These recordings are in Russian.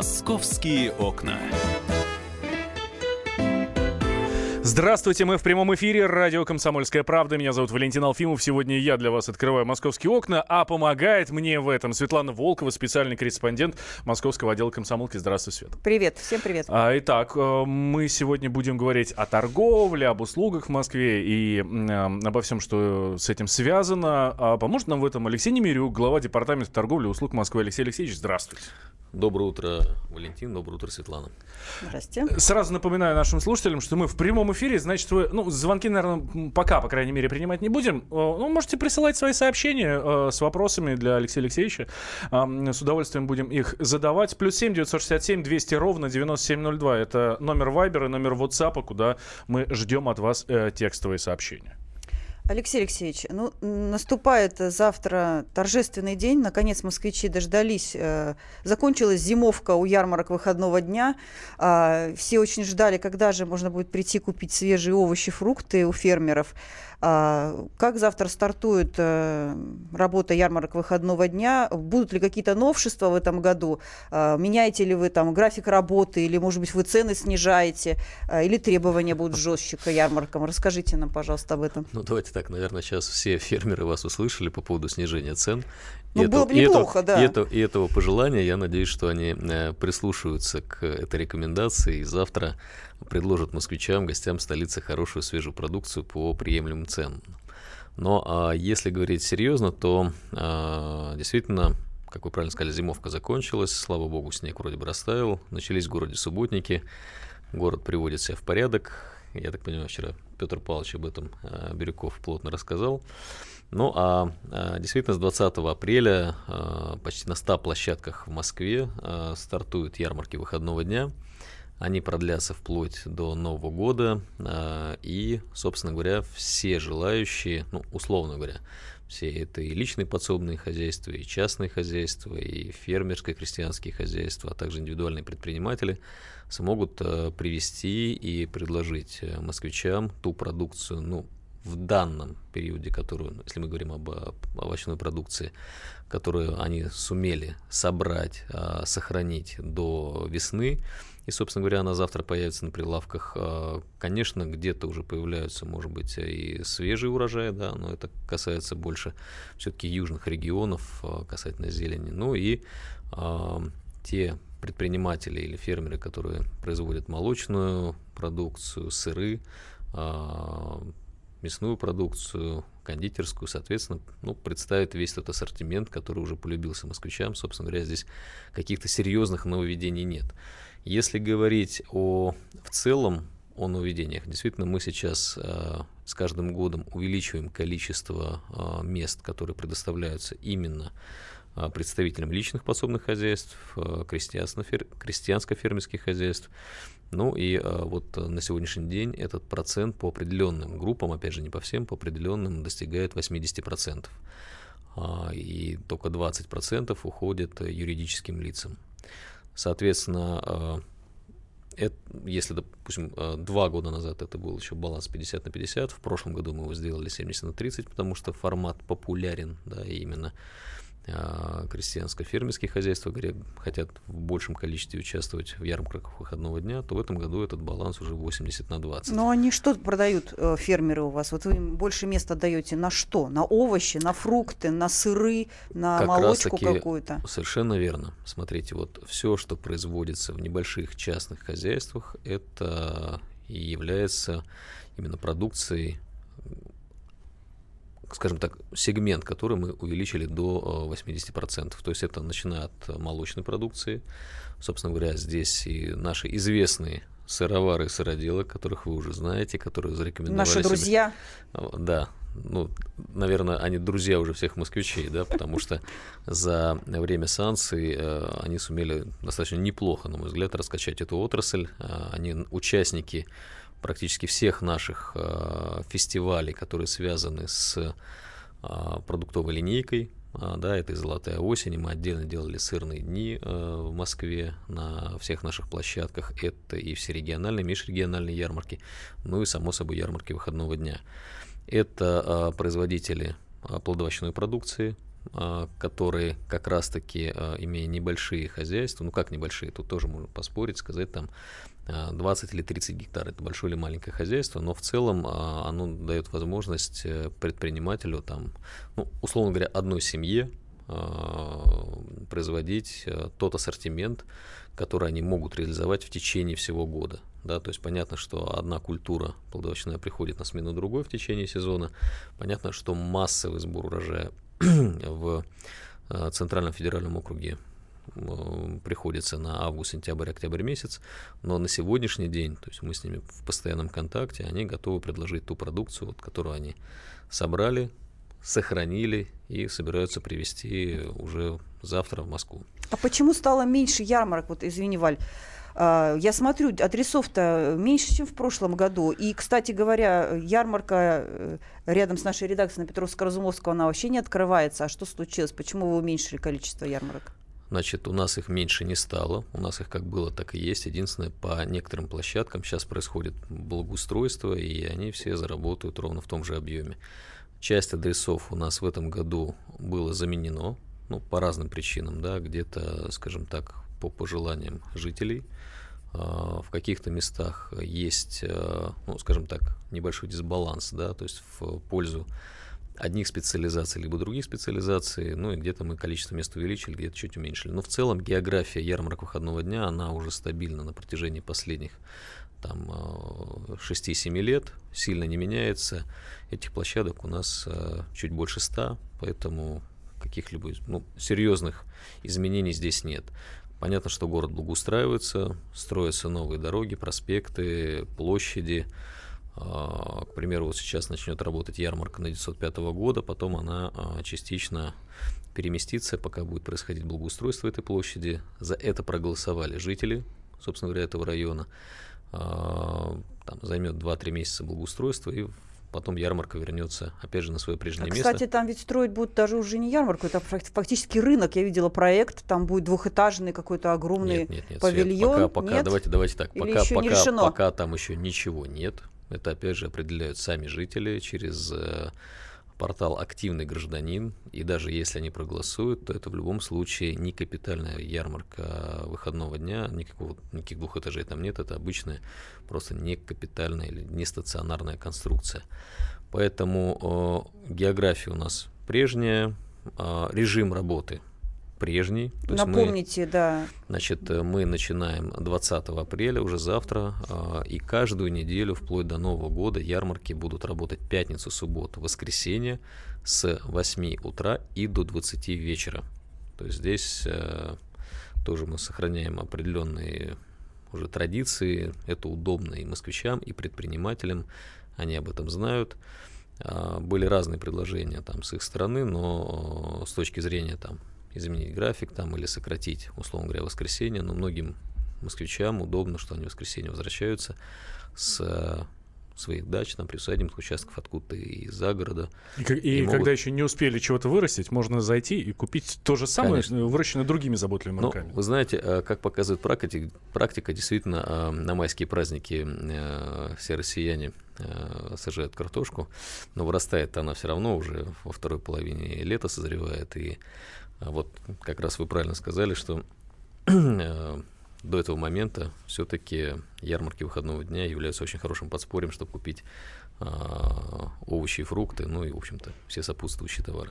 Московские окна. Здравствуйте, мы в прямом эфире. Радио «Комсомольская правда». Меня зовут Валентин Алфимов. Сегодня я для вас открываю московские окна, а помогает мне в этом Светлана Волкова, специальный корреспондент московского отдела комсомолки. Здравствуй, Свет. Привет, всем привет. А, итак, э, мы сегодня будем говорить о торговле, об услугах в Москве и э, обо всем, что с этим связано. А поможет нам в этом Алексей Немирюк, глава департамента торговли и услуг Москвы. Алексей Алексеевич, здравствуйте. Доброе утро, Валентин. Доброе утро, Светлана. Здрасте. Сразу напоминаю нашим слушателям, что мы в прямом эфире, значит, вы, ну, звонки, наверное, пока, по крайней мере, принимать не будем. Ну, можете присылать свои сообщения э, с вопросами для Алексея Алексеевича. Э, с удовольствием будем их задавать. Плюс 7 967 200 ровно 9702. Это номер Вайбера, номер WhatsApp, куда мы ждем от вас э, текстовые сообщения. Алексей Алексеевич, ну, наступает завтра торжественный день. Наконец москвичи дождались. Э, закончилась зимовка у ярмарок выходного дня. Э, все очень ждали, когда же можно будет прийти купить свежие овощи, фрукты у фермеров. А, как завтра стартует э, работа ярмарок выходного дня? Будут ли какие-то новшества в этом году? А, меняете ли вы там график работы или, может быть, вы цены снижаете? А, или требования будут жестче к ярмаркам? Расскажите нам, пожалуйста, об этом. Ну, давайте так, наверное, сейчас все фермеры вас услышали по поводу снижения цен. Ну, было бы неплохо, и да. И, это, и этого пожелания, я надеюсь, что они э, прислушаются к этой рекомендации и завтра предложат москвичам, гостям столицы хорошую свежую продукцию по приемлемым ценам. Но а, если говорить серьезно, то а, действительно, как вы правильно сказали, зимовка закончилась, слава богу, снег вроде бы растаял, начались в городе субботники, город приводит себя в порядок. Я так понимаю, вчера Петр Павлович об этом а, Бирюков плотно рассказал. Ну а, а действительно с 20 апреля а, почти на 100 площадках в Москве а, стартуют ярмарки выходного дня. Они продлятся вплоть до Нового года. И, собственно говоря, все желающие, ну, условно говоря, все это и личные подсобные хозяйства, и частные хозяйства, и фермерские крестьянские хозяйства, а также индивидуальные предприниматели смогут привести и предложить э, москвичам ту продукцию, ну, в данном периоде, которую, если мы говорим об овощной продукции, которую они сумели собрать, а, сохранить до весны, и, собственно говоря, она завтра появится на прилавках. А, конечно, где-то уже появляются, может быть, и свежие урожаи, да, но это касается больше все-таки южных регионов, а, касательно зелени. Ну и те предприниматели или фермеры, которые производят молочную продукцию, сыры, мясную продукцию, кондитерскую, соответственно, ну, представит весь тот ассортимент, который уже полюбился москвичам. Собственно говоря, здесь каких-то серьезных нововведений нет. Если говорить о в целом о нововведениях, действительно мы сейчас э, с каждым годом увеличиваем количество э, мест, которые предоставляются именно э, представителям личных подсобных хозяйств, э, крестьянско-фермерских хозяйств. Ну и э, вот на сегодняшний день этот процент по определенным группам, опять же не по всем, по определенным достигает 80%. Э, и только 20% уходит юридическим лицам. Соответственно, э, это, если, допустим, э, два года назад это был еще баланс 50 на 50, в прошлом году мы его сделали 70 на 30, потому что формат популярен, да, и именно а, крестьянско-фермерские хозяйства хотят в большем количестве участвовать в ярмарках выходного дня, то в этом году этот баланс уже 80 на 20. Но они что продают, э, фермеры у вас? Вот вы им больше места даете на что? На овощи, на фрукты, на сыры, на как молочку какую-то? Совершенно верно. Смотрите, вот все, что производится в небольших частных хозяйствах, это и является именно продукцией скажем так, сегмент, который мы увеличили до 80%. Э, То есть это начиная от молочной продукции. Собственно говоря, здесь и наши известные сыровары и сыроделы, которых вы уже знаете, которые зарекомендовали Наши друзья. Себе. Да, ну, наверное, они друзья уже всех москвичей, да, потому что за время санкций э, они сумели достаточно неплохо, на мой взгляд, раскачать эту отрасль. Э, они участники практически всех наших э, фестивалей, которые связаны с э, продуктовой линейкой. Э, да, это и «Золотая осень», мы отдельно делали сырные дни э, в Москве на всех наших площадках. Это и все региональные, межрегиональные ярмарки, ну и, само собой, ярмарки выходного дня. Это э, производители плодовочной продукции, а, которые как раз-таки, а, имея небольшие хозяйства, ну как небольшие, тут тоже можно поспорить, сказать там 20 или 30 гектар, это большое или маленькое хозяйство, но в целом оно дает возможность э, предпринимателю, там, ну, условно говоря, одной семье производить э, тот ассортимент, который они могут реализовать в течение всего года. Да, то есть понятно, что одна культура плодовочная приходит на смену другой в течение сезона. Понятно, что массовый сбор урожая в э, Центральном федеральном округе э, приходится на август, сентябрь, октябрь месяц, но на сегодняшний день, то есть мы с ними в постоянном контакте, они готовы предложить ту продукцию, вот, которую они собрали, сохранили и собираются привезти уже завтра в Москву. А почему стало меньше ярмарок? Вот, извини, Валь, а, я смотрю, адресов-то меньше, чем в прошлом году. И, кстати говоря, ярмарка э, рядом с нашей редакцией на Петровско-Разумовского, она вообще не открывается. А что случилось? Почему вы уменьшили количество ярмарок? Значит, у нас их меньше не стало. У нас их как было, так и есть. Единственное, по некоторым площадкам сейчас происходит благоустройство, и они все заработают ровно в том же объеме. Часть адресов у нас в этом году было заменено, ну, по разным причинам, да, где-то, скажем так, по пожеланиям жителей. А, в каких-то местах есть, а, ну, скажем так, небольшой дисбаланс, да, то есть в пользу одних специализаций, либо других специализаций, ну и где-то мы количество мест увеличили, где-то чуть уменьшили. Но в целом география ярмарок выходного дня, она уже стабильна на протяжении последних там 6-7 а, лет, сильно не меняется. Этих площадок у нас чуть больше 100, поэтому каких-либо ну, серьезных изменений здесь нет. Понятно, что город благоустраивается, строятся новые дороги, проспекты, площади. А, к примеру, вот сейчас начнет работать ярмарка на 905 года, потом она а, частично переместится, пока будет происходить благоустройство этой площади. За это проголосовали жители, собственно говоря, этого района. А, там займет 2-3 месяца благоустройства, и потом ярмарка вернется, опять же, на свое прежнее а, место. Кстати, там ведь строить будут даже уже не ярмарку, это фактически рынок. Я видела проект, там будет двухэтажный какой-то огромный нет, нет, нет, павильон. Свет, пока, пока, нет? давайте, давайте так, Или пока, пока, пока там еще ничего нет. Это, опять же, определяют сами жители через э, портал «Активный гражданин», и даже если они проголосуют, то это в любом случае не капитальная ярмарка выходного дня, никакого, никаких двух этажей там нет, это обычная, просто не капитальная или не стационарная конструкция. Поэтому э, география у нас прежняя, э, режим работы прежний. То Напомните, мы, да. Значит, э, мы начинаем 20 апреля, уже завтра, а, и каждую неделю, вплоть до Нового года, ярмарки будут работать пятницу, субботу, воскресенье с 8 утра и до 20 вечера. То есть здесь э, тоже мы сохраняем определенные уже традиции. Это удобно и москвичам, и предпринимателям. Они об этом знают. А, были разные предложения там с их стороны, но с точки зрения там изменить график там или сократить, условно говоря, воскресенье, но многим москвичам удобно, что они в воскресенье возвращаются с э, своих дач, там, приусадебных участков откуда-то из-за города. И, и, и могут... когда еще не успели чего-то вырастить, можно зайти и купить то же самое, Конечно. выращенное другими заботливыми руками. Но, вы знаете, э, как показывает практика, практика действительно, э, на майские праздники все россияне сажают картошку, но вырастает она все равно уже во второй половине лета созревает, и а вот как раз вы правильно сказали, что э, до этого момента все-таки ярмарки выходного дня являются очень хорошим подспорьем, чтобы купить а, овощи и фрукты, ну и, в общем-то, все сопутствующие товары.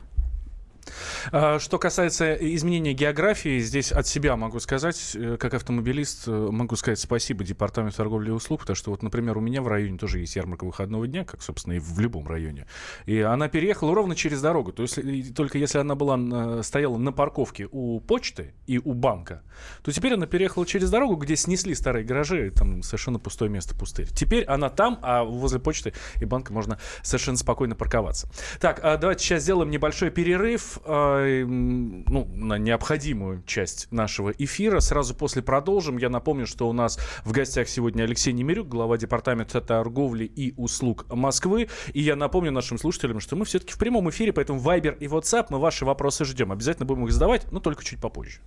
А, что касается изменения географии, здесь от себя могу сказать, э, как автомобилист, э, могу сказать спасибо Департаменту торговли и услуг, потому что вот, например, у меня в районе тоже есть ярмарка выходного дня, как, собственно, и в любом районе. И она переехала ровно через дорогу. То есть только если она была, стояла на парковке у почты и у банка, то теперь она переехала через дорогу, где снесли старые гаражи, и там совершенно пустое место, пустырь. Теперь она там, а возле почты и банка можно совершенно спокойно парковаться. Так, а давайте сейчас сделаем небольшой перерыв э, ну, на необходимую часть нашего эфира. Сразу после продолжим. Я напомню, что у нас в гостях сегодня Алексей Немирюк, глава департамента торговли и услуг Москвы. И я напомню нашим слушателям, что мы все-таки в прямом эфире, поэтому Viber и WhatsApp мы ваши вопросы ждем. Обязательно будем их задавать, но только чуть попозже.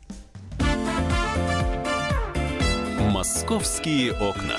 Московские окна.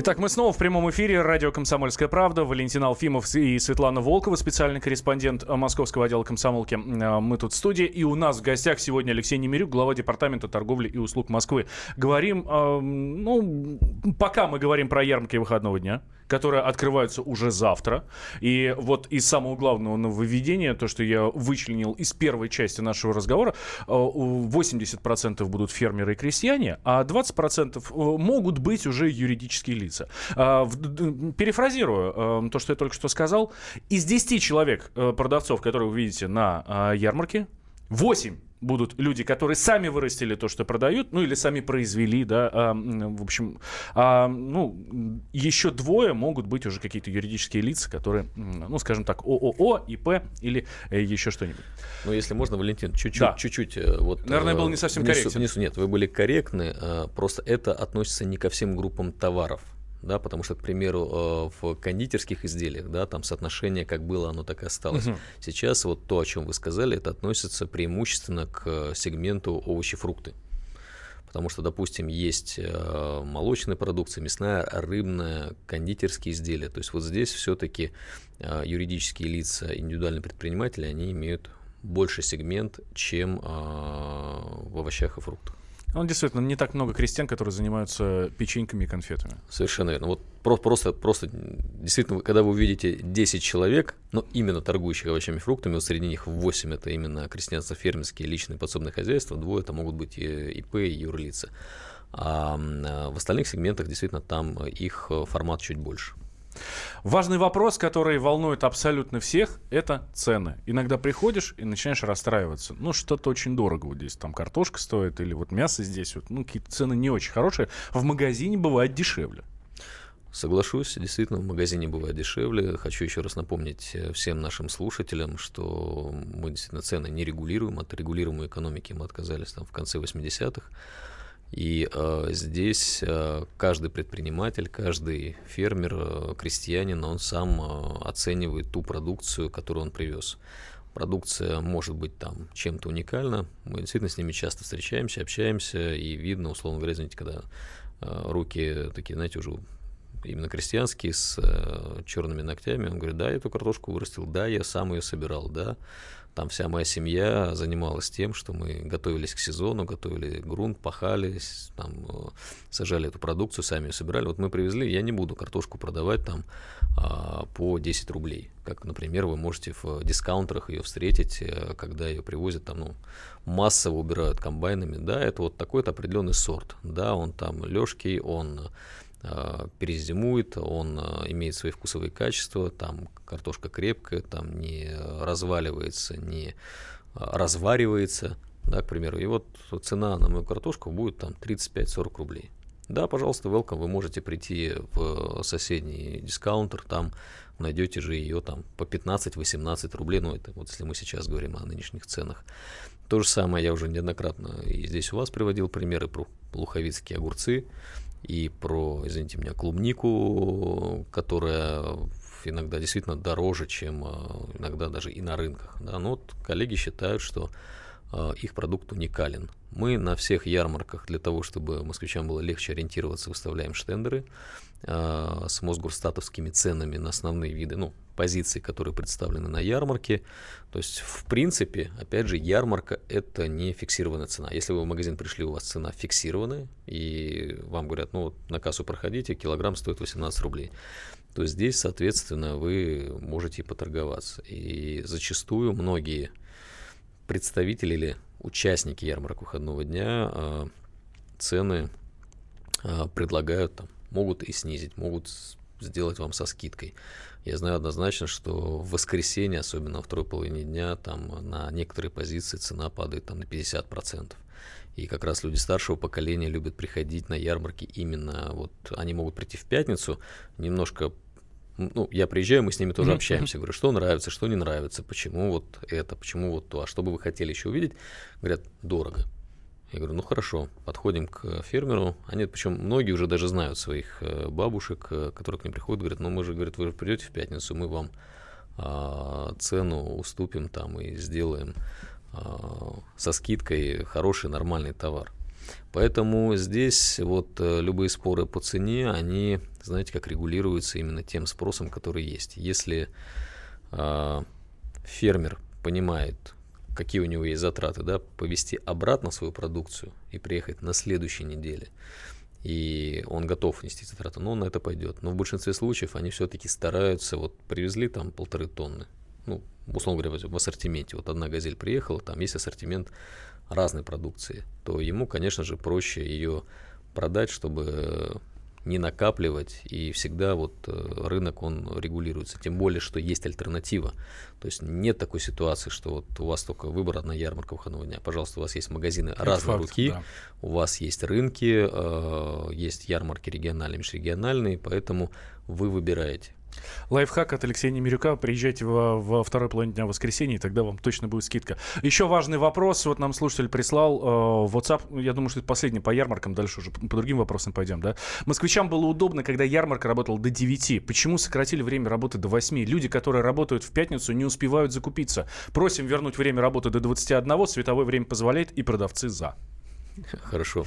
Итак, мы снова в прямом эфире. Радио «Комсомольская правда». Валентин Алфимов и Светлана Волкова, специальный корреспондент московского отдела комсомолки. А, мы тут в студии. И у нас в гостях сегодня Алексей Немирюк, глава Департамента торговли и услуг Москвы. Говорим, э, ну, пока мы говорим про ярмарки выходного дня которые открываются уже завтра. И вот из самого главного нововведения, то, что я вычленил из первой части нашего разговора, 80% э, будут фермеры и крестьяне, а 20% э, могут быть уже юридические лица. А, перефразирую э, то, что я только что сказал. Из 10 человек, продавцов, которые вы видите на ярмарке, 8 будут люди, которые сами вырастили то, что продают, ну или сами произвели, да, а, в общем, а, ну, еще двое могут быть уже какие-то юридические лица, которые, ну, скажем так, ООО, ИП или э, еще что-нибудь. Ну, если можно, Валентин, чуть-чуть, да. чуть-чуть, э, вот. Наверное, был не э, совсем внесу, корректен. Внесу, нет, вы были корректны, просто это относится не ко всем группам товаров да, потому что, к примеру, в кондитерских изделиях, да, там соотношение как было, оно так и осталось. Угу. Сейчас вот то, о чем вы сказали, это относится преимущественно к сегменту овощи-фрукты. Потому что, допустим, есть молочная продукция, мясная, рыбная, кондитерские изделия. То есть вот здесь все-таки юридические лица, индивидуальные предприниматели, они имеют больше сегмент, чем в овощах и фруктах. Ну, действительно, не так много крестьян, которые занимаются печеньками и конфетами. Совершенно верно. Вот просто, просто, действительно, когда вы увидите 10 человек, но именно торгующих овощами и фруктами, вот среди них 8 это именно крестьянство-фермерские личные подсобные хозяйства, двое это могут быть ИП, и юрлица. А в остальных сегментах действительно там их формат чуть больше. Важный вопрос, который волнует абсолютно всех, это цены. Иногда приходишь и начинаешь расстраиваться. Ну, что-то очень дорого вот здесь. Там картошка стоит или вот мясо здесь. Вот, ну, какие-то цены не очень хорошие. В магазине бывает дешевле. Соглашусь, действительно, в магазине бывает дешевле. Хочу еще раз напомнить э, всем нашим слушателям, что мы действительно цены не регулируем. От регулируемой экономики мы отказались там в конце 80-х. И э, здесь э, каждый предприниматель, каждый фермер, э, крестьянин, он сам э, оценивает ту продукцию, которую он привез. Продукция может быть там чем-то уникальна. Мы действительно с ними часто встречаемся, общаемся, и видно, условно говоря, знаете, когда э, руки такие, знаете, уже именно крестьянские, с э, черными ногтями. Он говорит, да, я эту картошку вырастил, да, я сам ее собирал, да. Там вся моя семья занималась тем, что мы готовились к сезону, готовили грунт, пахали, там, э, сажали эту продукцию, сами ее собирали. Вот мы привезли, я не буду картошку продавать там а, по 10 рублей. Как, например, вы можете в дискаунтерах ее встретить, э, когда ее привозят там, ну, массово убирают комбайнами. Да, это вот такой-то определенный сорт. Да, он там легкий, он перезимует, он э, имеет свои вкусовые качества, там картошка крепкая, там не разваливается, не э, разваривается, да, к примеру. И вот цена на мою картошку будет там 35-40 рублей. Да, пожалуйста, welcome, вы можете прийти в соседний дискаунтер, там найдете же ее там по 15-18 рублей, ну это вот если мы сейчас говорим о нынешних ценах. То же самое я уже неоднократно и здесь у вас приводил примеры про луховицкие огурцы, и про, извините меня, клубнику, которая иногда действительно дороже, чем а, иногда даже и на рынках. Да? Но вот коллеги считают, что а, их продукт уникален. Мы на всех ярмарках для того, чтобы москвичам было легче ориентироваться, выставляем штендеры э, с мосгорстатовскими ценами на основные виды, ну, позиции, которые представлены на ярмарке. То есть, в принципе, опять же, ярмарка – это не фиксированная цена. Если вы в магазин пришли, у вас цена фиксированная, и вам говорят, ну, на кассу проходите, килограмм стоит 18 рублей, то здесь, соответственно, вы можете поторговаться. И зачастую многие представители или участники ярмарок выходного дня э, цены э, предлагают там, могут и снизить, могут сделать вам со скидкой. Я знаю однозначно, что в воскресенье, особенно во второй половине дня, там на некоторые позиции цена падает там на 50%. И как раз люди старшего поколения любят приходить на ярмарки именно вот они могут прийти в пятницу, немножко ну, я приезжаю, мы с ними тоже общаемся. Говорю, что нравится, что не нравится, почему вот это, почему вот то, а что бы вы хотели еще увидеть? Говорят, дорого. Я говорю, ну хорошо, подходим к фермеру. Они, причем многие уже даже знают своих э, бабушек, э, которые к ним приходят, говорят, ну мы же, говорят, вы же придете в пятницу, мы вам а, цену уступим там и сделаем а, со скидкой хороший нормальный товар. Поэтому здесь вот э, любые споры по цене, они, знаете, как регулируются именно тем спросом, который есть. Если э, фермер понимает, какие у него есть затраты, да, повести обратно свою продукцию и приехать на следующей неделе, и он готов нести затраты, но он на это пойдет. Но в большинстве случаев они все-таки стараются, вот привезли там полторы тонны, ну, условно говоря, в ассортименте. Вот одна газель приехала, там есть ассортимент разной продукции, то ему, конечно же, проще ее продать, чтобы не накапливать, и всегда вот э, рынок, он регулируется. Тем более, что есть альтернатива. То есть нет такой ситуации, что вот у вас только выбор одна ярмарка выходного дня. Пожалуйста, у вас есть магазины Это разной факт, руки, да. у вас есть рынки, э, есть ярмарки региональные, межрегиональные, поэтому вы выбираете. Лайфхак от Алексея Немирюка. Приезжайте во, во второй половине дня воскресенья, и тогда вам точно будет скидка. Еще важный вопрос. Вот нам слушатель прислал э, WhatsApp. Я думаю, что это последний по ярмаркам. Дальше уже по другим вопросам пойдем. Да? Москвичам было удобно, когда ярмарка работала до 9. Почему сократили время работы до 8? Люди, которые работают в пятницу, не успевают закупиться. Просим вернуть время работы до 21. Световое время позволяет, и продавцы за. Хорошо.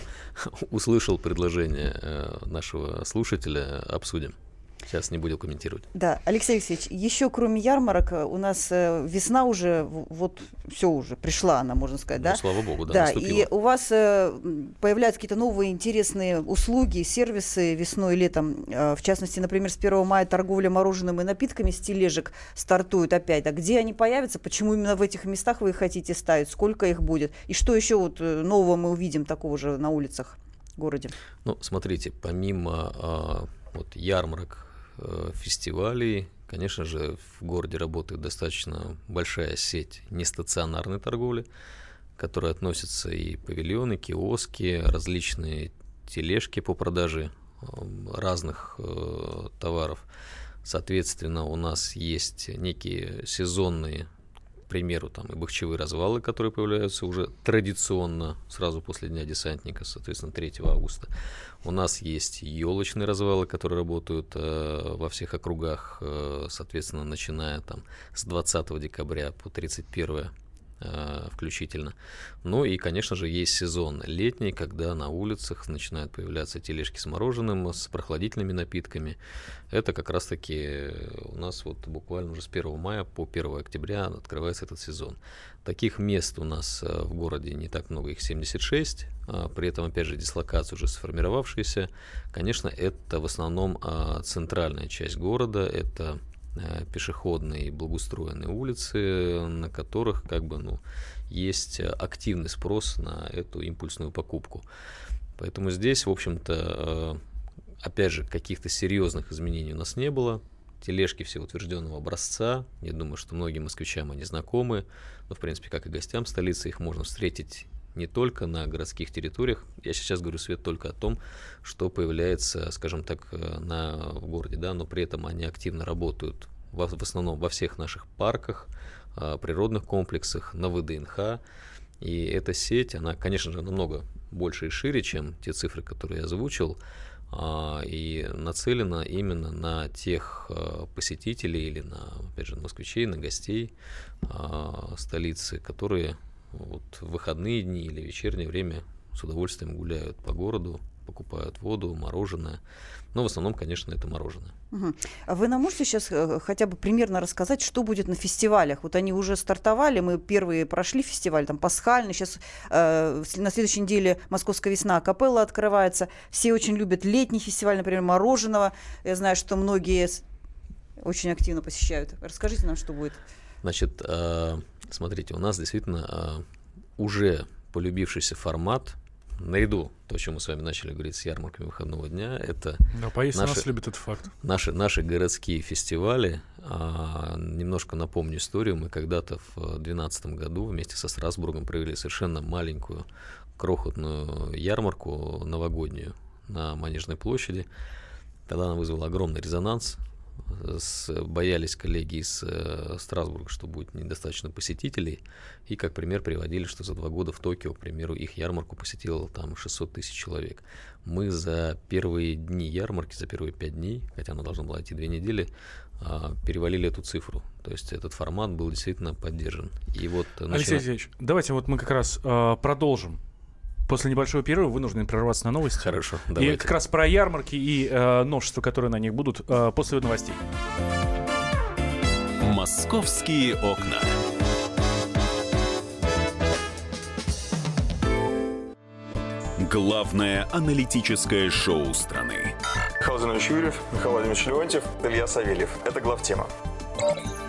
Услышал предложение э, нашего слушателя. Обсудим. Сейчас не буду комментировать. Да, Алексей Алексеевич, еще кроме ярмарок э, у нас э, весна уже, вот все уже, пришла она, можно сказать, ну, да? слава богу, да, Да, наступила. и у вас э, появляются какие-то новые интересные услуги, сервисы весной и летом. В частности, например, с 1 мая торговля мороженым и напитками с тележек стартует опять. А где они появятся? Почему именно в этих местах вы их хотите ставить? Сколько их будет? И что еще вот нового мы увидим такого же на улицах? городе? Ну, смотрите, помимо э, вот ярмарок, фестивалей. Конечно же, в городе работает достаточно большая сеть нестационарной торговли, которая относится и павильоны, киоски, различные тележки по продаже э, разных э, товаров. Соответственно, у нас есть некие сезонные примеру, там и бахчевые развалы, которые появляются уже традиционно сразу после Дня десантника, соответственно, 3 августа. У нас есть елочные развалы, которые работают э, во всех округах, э, соответственно, начиная там с 20 декабря по 31 Э, включительно. Ну и, конечно же, есть сезон летний, когда на улицах начинают появляться тележки с мороженым, с прохладительными напитками. Это как раз-таки у нас вот буквально уже с 1 мая по 1 октября открывается этот сезон. Таких мест у нас э, в городе не так много, их 76. А при этом, опять же, дислокация уже сформировавшаяся. Конечно, это в основном а, центральная часть города, это Э, пешеходные и благоустроенные улицы, на которых как бы, ну, есть активный спрос на эту импульсную покупку. Поэтому здесь, в общем-то, э, опять же, каких-то серьезных изменений у нас не было. Тележки все утвержденного образца. Я думаю, что многим москвичам они знакомы. Но, в принципе, как и гостям столицы, их можно встретить не только на городских территориях. Я сейчас говорю, Свет, только о том, что появляется, скажем так, э, на, в городе, да, но при этом они активно работают в, в основном во всех наших парках, э, природных комплексах, на ВДНХ. И эта сеть, она, конечно же, намного больше и шире, чем те цифры, которые я озвучил, а, и нацелена именно на тех э, посетителей или на, опять же, москвичей, на гостей а, столицы, которые вот в выходные дни или вечернее время с удовольствием гуляют по городу, покупают воду, мороженое. Но в основном, конечно, это мороженое. Угу. А вы нам можете сейчас э, хотя бы примерно рассказать, что будет на фестивалях? Вот они уже стартовали, мы первые прошли фестиваль, там пасхальный, сейчас э, на следующей неделе Московская весна, капелла открывается. Все очень любят летний фестиваль, например, мороженого. Я знаю, что многие очень активно посещают. Расскажите нам, что будет. Значит, э, смотрите, у нас действительно э, уже полюбившийся формат наряду, то, о чем мы с вами начали говорить с ярмарками выходного дня, это Да, поесть Наши- нас любит этот факт. наши, наши городские фестивали. А, немножко напомню историю. Мы когда-то в 2012 году вместе со Страсбургом провели совершенно маленькую, крохотную ярмарку новогоднюю на Манежной площади. Тогда она вызвала огромный резонанс. С- боялись коллеги из э, Страсбурга, что будет недостаточно посетителей. И как пример приводили, что за два года в Токио, к примеру, их ярмарку посетило там 600 тысяч человек. Мы за первые дни ярмарки, за первые пять дней, хотя она должна была идти две недели, а, перевалили эту цифру. То есть этот формат был действительно поддержан. И вот э, Алексей начина- Алексеевич, давайте вот мы как раз э, продолжим. После небольшого перерыва вынуждены прерваться на новости. Хорошо, И давайте. как раз про ярмарки и э, новшества, которые на них будут э, после новостей. Московские окна. Главное аналитическое шоу страны. Михаил Юрьев, Михаил Владимирович Леонтьев, Илья Савельев. Это главтема.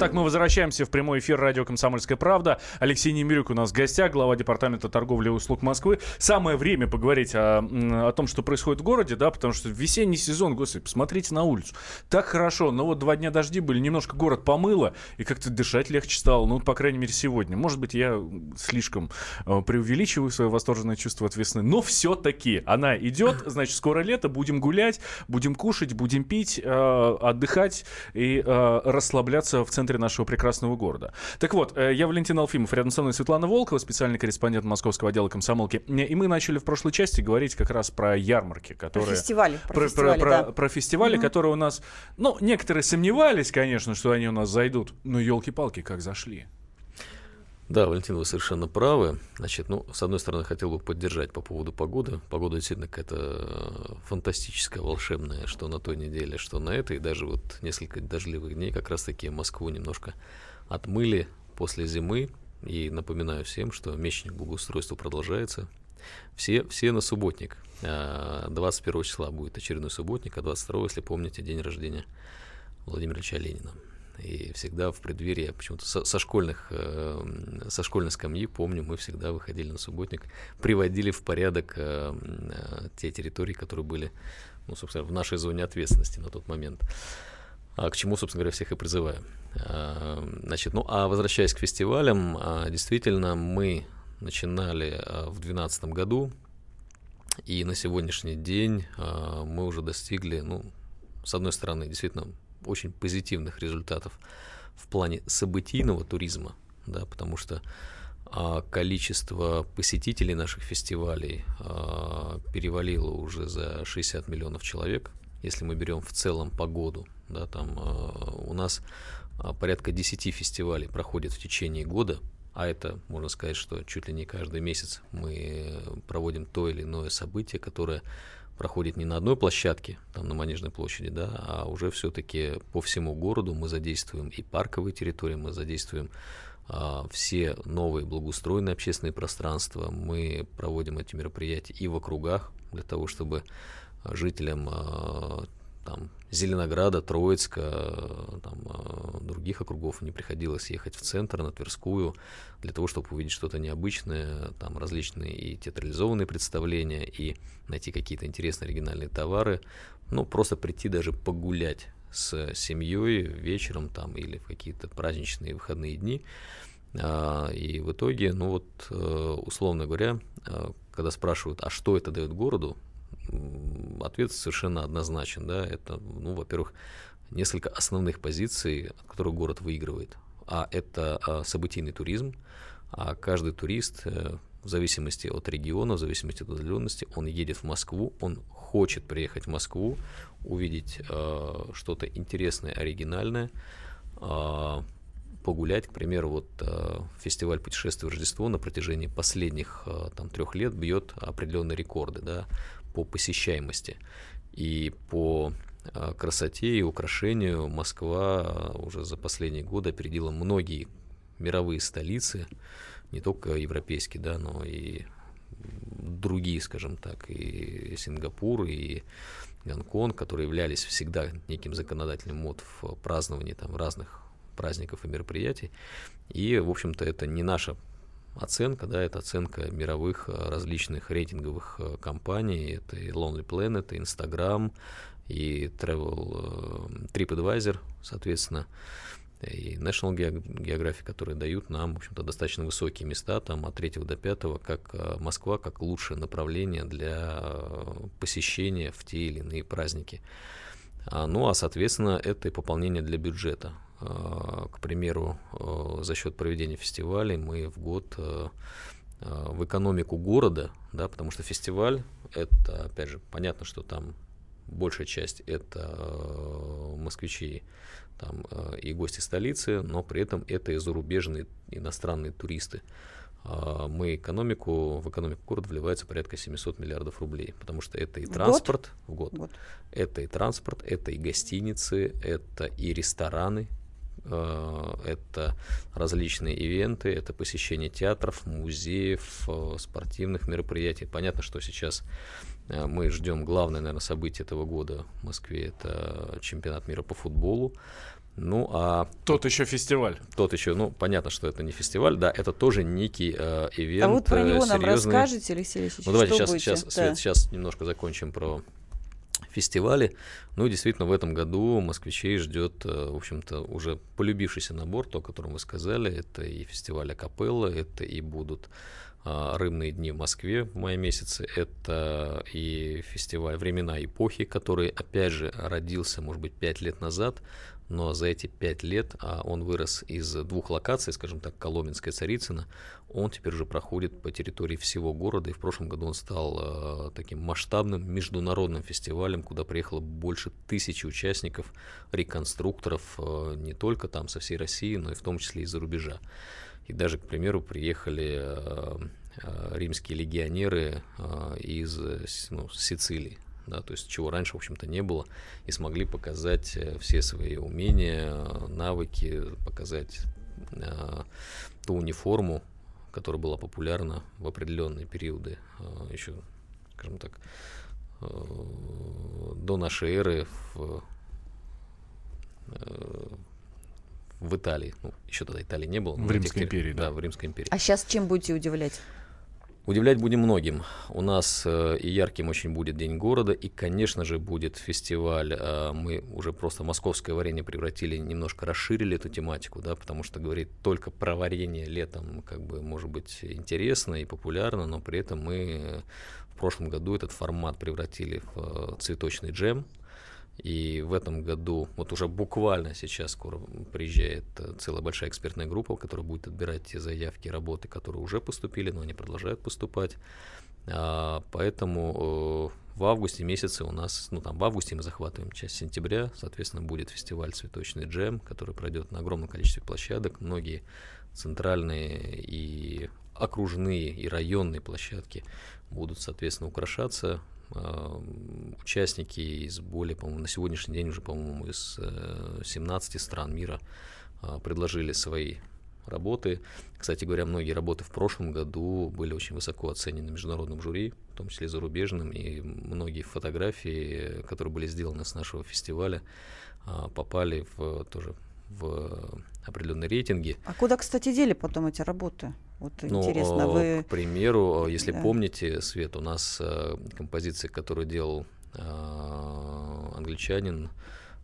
Итак, мы возвращаемся в прямой эфир радио «Комсомольская правда». Алексей Немирюк у нас в гостях, глава департамента торговли и услуг Москвы. Самое время поговорить о, о том, что происходит в городе, да, потому что весенний сезон, господи, посмотрите на улицу. Так хорошо, но вот два дня дожди были, немножко город помыло, и как-то дышать легче стало, ну, по крайней мере, сегодня. Может быть, я слишком э, преувеличиваю свое восторженное чувство от весны, но все-таки она идет, значит, скоро лето, будем гулять, будем кушать, будем пить, э, отдыхать и э, расслабляться в центре нашего прекрасного города. Так вот, э, я Валентин Алфимов, рядом со мной Светлана Волкова, специальный корреспондент московского отдела комсомолки. Э, И мы начали в прошлой части говорить как раз про ярмарки, Про которые... фестивали. Про, Про, фестивали, про- да. про- про фестивали, которые у нас... Ну, некоторые сомневались, конечно, что они у нас зайдут. Но елки-палки, как зашли. Да, Валентин, вы совершенно правы. Значит, ну, с одной стороны, хотел бы поддержать по поводу погоды. Погода действительно какая-то э, фантастическая, волшебная, что на той неделе, что на этой. И даже вот несколько дождливых дней как раз-таки Москву немножко отмыли после зимы. И напоминаю всем, что месячник благоустройства продолжается. Все, все на субботник. А, 21 числа будет очередной субботник, а 22, если помните, день рождения Владимира Ильича Ленина. И всегда в преддверии, почему-то со, со школьных, э, со школьной скамьи помню, мы всегда выходили на субботник, приводили в порядок э, э, те территории, которые были, ну, собственно, в нашей зоне ответственности на тот момент. А к чему, собственно говоря, всех и призываю. А, Значит, ну, а возвращаясь к фестивалям, а, действительно, мы начинали а, в 2012 году, и на сегодняшний день а, мы уже достигли, ну, с одной стороны, действительно очень позитивных результатов в плане событийного туризма, да, потому что а, количество посетителей наших фестивалей а, перевалило уже за 60 миллионов человек. Если мы берем в целом по году, да, там а, у нас а, порядка 10 фестивалей проходит в течение года, а это, можно сказать, что чуть ли не каждый месяц мы проводим то или иное событие, которое проходит не на одной площадке, там на Манежной площади, да, а уже все-таки по всему городу мы задействуем и парковые территории, мы задействуем а, все новые благоустроенные общественные пространства, мы проводим эти мероприятия и в округах для того, чтобы жителям а, там, Зеленограда, Троицка, э, там, э, других округов не приходилось ехать в центр, на Тверскую, для того, чтобы увидеть что-то необычное, там различные и театрализованные представления, и найти какие-то интересные оригинальные товары, ну, просто прийти даже погулять с семьей вечером там или в какие-то праздничные выходные дни. А, И в итоге, ну вот, э, условно говоря, когда спрашивают, а что это дает городу, ответ совершенно однозначен, да, это, ну, во-первых, несколько основных позиций, от которых город выигрывает, а это а, событийный туризм, а каждый турист, э, в зависимости от региона, в зависимости от удаленности, он едет в Москву, он хочет приехать в Москву, увидеть э, что-то интересное, оригинальное, а, погулять. К примеру, вот э, фестиваль путешествий в Рождество на протяжении последних э, там трех лет бьет определенные рекорды, да, по посещаемости. И по э, красоте и украшению Москва уже за последние годы опередила многие мировые столицы, не только европейские, да, но и другие, скажем так, и Сингапур, и Гонконг, которые являлись всегда неким законодательным мод в праздновании там разных праздников и мероприятий. И, в общем-то, это не наша оценка, да, это оценка мировых э, различных рейтинговых э, компаний, это и Lonely Planet, и Instagram, и Travel э, TripAdvisor, соответственно и National Geographic, которые дают нам, в общем-то, достаточно высокие места, там от 3 до 5, как Москва, как лучшее направление для посещения в те или иные праздники. А, ну, а, соответственно, это и пополнение для бюджета. А, к примеру, э, за счет проведения фестивалей мы в год в экономику города, да, потому что фестиваль, это, опять же, понятно, что там большая часть это москвичи там, э, и гости столицы, но при этом это и зарубежные иностранные туристы. Мы экономику, в экономику города вливается порядка 700 миллиардов рублей, потому что это и транспорт в год, в год. это и транспорт, это и гостиницы, это и рестораны, э, это различные ивенты, это посещение театров, музеев, э, спортивных мероприятий. Понятно, что сейчас мы ждем главное, наверное, событие этого года в Москве, это чемпионат мира по футболу. Ну, а... Тот еще фестиваль. Тот еще, ну, понятно, что это не фестиваль, да, это тоже некий э, ивент. А вот про него э, нам расскажете, Алексей Алексеевич, Ну, давайте что сейчас, будете? сейчас, Да. Свет, сейчас немножко закончим про фестивали. Ну, и действительно, в этом году москвичей ждет, э, в общем-то, уже полюбившийся набор, то, о котором вы сказали. Это и фестиваль Акапелла, это и будут а, рыбные дни в Москве в мае месяце. Это и фестиваль «Времена эпохи», который, опять же, родился, может быть, пять лет назад, но за эти пять лет а, он вырос из двух локаций, скажем так, Коломенская Царицына. Он теперь уже проходит по территории всего города, и в прошлом году он стал а, таким масштабным международным фестивалем, куда приехало больше тысячи участников, реконструкторов, а, не только там со всей России, но и в том числе из-за рубежа. И даже, к примеру, приехали а, римские легионеры из ну, Сицилии, да, то есть чего раньше, в общем-то, не было, и смогли показать э, все свои умения, навыки, показать э, ту униформу, которая была популярна в определенные периоды, э, еще, скажем так, э, до нашей эры в, э, в Италии. Ну, еще тогда Италии не было. но В Римской тех- империи, да. Да, в Римской империи. А сейчас чем будете удивлять? Удивлять будем многим. У нас э, и ярким очень будет День города, и, конечно же, будет фестиваль. Э, мы уже просто московское варенье превратили, немножко расширили эту тематику, да, потому что говорить только про варенье летом, как бы, может быть, интересно и популярно, но при этом мы в прошлом году этот формат превратили в э, цветочный джем. И в этом году, вот уже буквально сейчас скоро приезжает э, целая большая экспертная группа, которая будет отбирать те заявки, работы, которые уже поступили, но они продолжают поступать. А, Поэтому э, в августе месяце у нас, ну там в августе мы захватываем часть сентября, соответственно, будет фестиваль «Цветочный джем», который пройдет на огромном количестве площадок. Многие центральные и окружные и районные площадки будут, соответственно, украшаться. А, Участники из более, по-моему, на сегодняшний день уже, по-моему, из э, 17 стран мира а, предложили свои работы. Кстати говоря, многие работы в прошлом году были очень высоко оценены международным жюри, в том числе зарубежным, и многие фотографии, которые были сделаны с нашего фестиваля, а, попали в тоже в определенные рейтинги. А куда, кстати, дели потом эти работы? Вот Ну, интересно, э, вы... К примеру, э, если Да. помните, Свет, у нас э, композиция, которую делал э, англичанин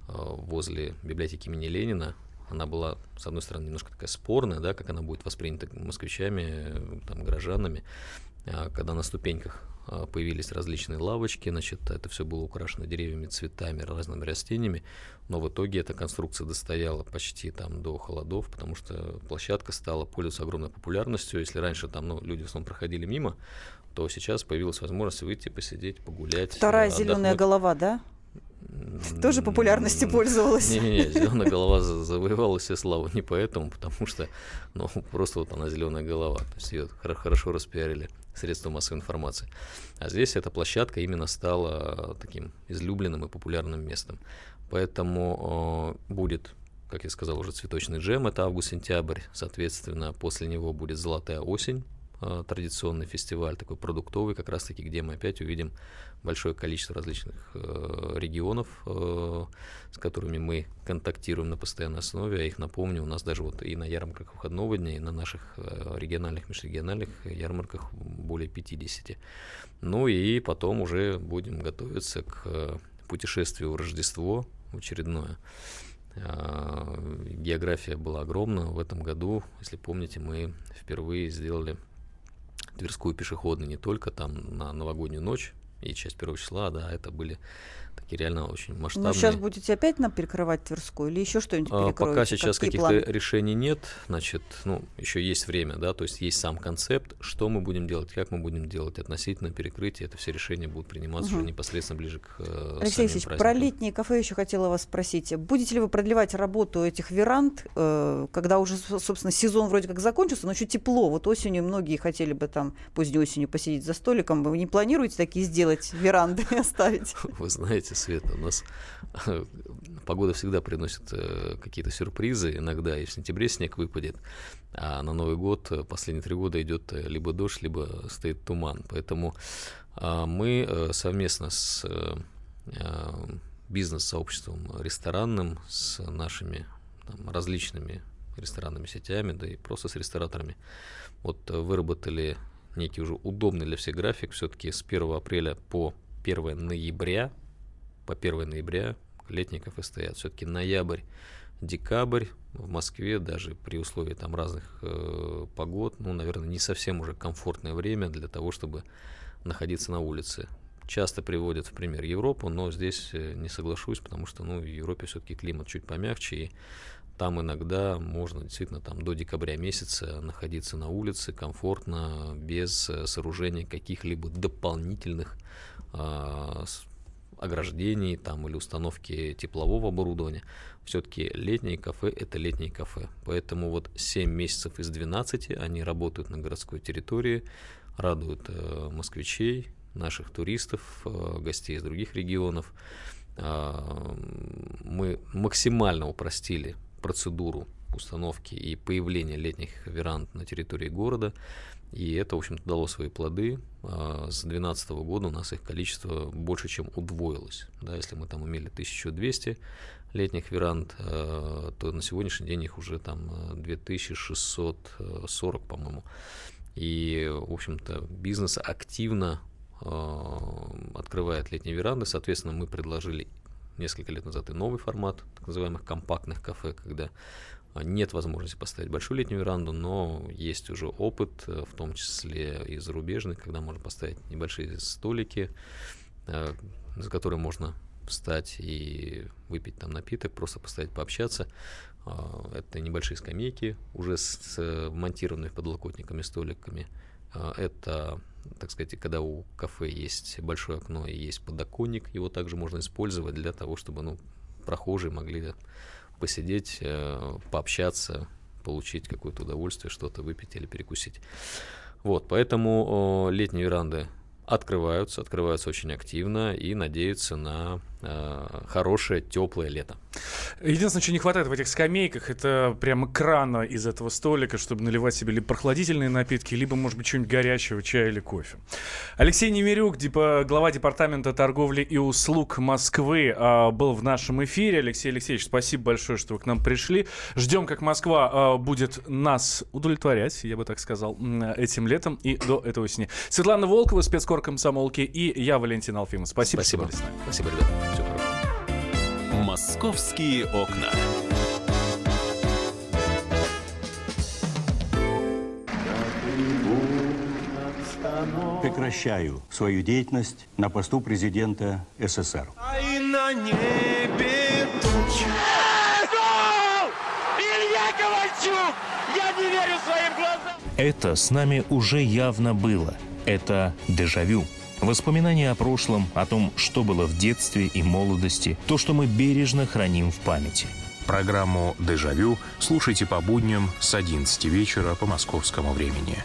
возле библиотеки имени Ленина, она была, с одной стороны, немножко такая спорная, да, как она будет воспринята москвичами, э, там, горожанами, А когда на ступеньках а, появились различные лавочки, значит, это все было украшено деревьями, цветами, разными растениями, но в итоге эта конструкция достояла почти там до холодов, потому что площадка стала пользоваться огромной популярностью. Если раньше там ну, люди в основном проходили мимо, то сейчас появилась возможность выйти, посидеть, погулять. Вторая э, зеленая голова, да? Тоже популярностью пользовалась. Не-не-не, зеленая голова завоевала все славу не поэтому, потому что, ну, просто вот она зеленая голова. То есть ее хорошо распиарили средства массовой информации. А здесь эта площадка именно стала таким излюбленным и популярным местом. Поэтому э, будет, как я сказал, уже цветочный джем, это август-сентябрь, соответственно, после него будет золотая осень, э, традиционный фестиваль, такой продуктовый, как раз-таки, где мы опять увидим большое количество различных э, регионов, э, с которыми мы контактируем на постоянной основе. Я их напомню, у нас даже вот и на ярмарках выходного дня, и на наших э, региональных, межрегиональных ярмарках более 50. Ну и потом уже будем готовиться к э, путешествию в Рождество очередное. Э, география была огромна. В этом году, если помните, мы впервые сделали Тверскую пешеходную не только там на новогоднюю ночь, и часть первого числа, да, это были такие реально очень масштабные. Но сейчас будете опять нам перекрывать Тверскую или еще что-нибудь а, перекроете? Пока сейчас каких-то решений нет, значит, ну, еще есть время, да, то есть есть сам концепт, что мы будем делать, как мы будем делать относительно перекрытия, это все решения будут приниматься угу. уже непосредственно ближе к э, Алексей Алексеевич, про летние кафе еще хотела вас спросить. Будете ли вы продлевать работу этих веранд, э, когда уже, собственно, сезон вроде как закончился, но еще тепло, вот осенью многие хотели бы там поздней осенью посидеть за столиком, вы не планируете такие сделать веранды оставить? Вы знаете, Света, у нас погода всегда приносит э, какие-то сюрпризы. Иногда и в сентябре снег выпадет, а на Новый год э, последние три года идет э, либо дождь, либо стоит туман. Поэтому а, мы совместно с бизнес-сообществом ресторанным, с нашими там, различными ресторанными сетями, да и просто с рестораторами, вот выработали некий уже удобный для всех график. Все-таки с 1 апреля по 1 ноября по 1 ноября летние кафе стоят. Все-таки ноябрь, декабрь в Москве, даже при условии там разных э, погод, ну, наверное, не совсем уже комфортное время для того, чтобы находиться на улице. Часто приводят в пример Европу, но здесь э, не соглашусь, потому что ну, в Европе все-таки климат чуть помягче, и там иногда можно действительно там, до декабря месяца находиться на улице комфортно, без э, сооружения каких-либо дополнительных э, ограждений там, или установки теплового оборудования. Все-таки летние кафе – это летние кафе. Поэтому вот 7 месяцев из 12 они работают на городской территории, радуют э, москвичей, наших туристов, э, гостей из других регионов. Э, мы максимально упростили процедуру установки и появления летних веранд на территории города. И это, в общем-то, дало свои плоды. А, с 2012 года у нас их количество больше, чем удвоилось. Да, если мы там имели 1200 летних веранд, а, то на сегодняшний день их уже там 2640, по-моему. И, в общем-то, бизнес активно а, открывает летние веранды. Соответственно, мы предложили несколько лет назад и новый формат так называемых компактных кафе, когда а, нет возможности поставить большую летнюю веранду, но есть уже опыт, э, в том числе и зарубежный, когда можно поставить небольшие столики, э, за которые можно встать и выпить там напиток, просто поставить пообщаться. А, это небольшие скамейки, уже с монтированными подлокотниками, столиками. А, это, так сказать, когда у кафе есть большое окно и есть подоконник, его также можно использовать для того, чтобы ну, прохожие могли посидеть, э, пообщаться, получить какое-то удовольствие, что-то выпить или перекусить. Вот, поэтому летние веранды открываются, открываются очень активно и надеются на хорошее теплое лето. Единственное, что не хватает в этих скамейках, это прям крана из этого столика, чтобы наливать себе либо прохладительные напитки, либо, может быть, что-нибудь горячего, чая или кофе. Алексей Немирюк, депо, глава департамента торговли и услуг Москвы, э, был в нашем эфире. Алексей Алексеевич, спасибо большое, что вы к нам пришли. Ждем, как Москва э, будет нас удовлетворять, я бы так сказал, этим летом и до этой осени. Светлана Волкова, спецкор комсомолки, и я, Валентин Алфимов. Спасибо, спасибо. что были с нами. Спасибо, ребята. Всего хорошего. Московские окна. Прекращаю свою деятельность на посту президента СССР. А и на небе тучи. Илья Ковальчук! Я не верю своим глазам! Это с нами уже явно было. Это дежавю. Воспоминания о прошлом, о том, что было в детстве и молодости, то, что мы бережно храним в памяти. Программу «Дежавю» слушайте по будням с 11 вечера по московскому времени.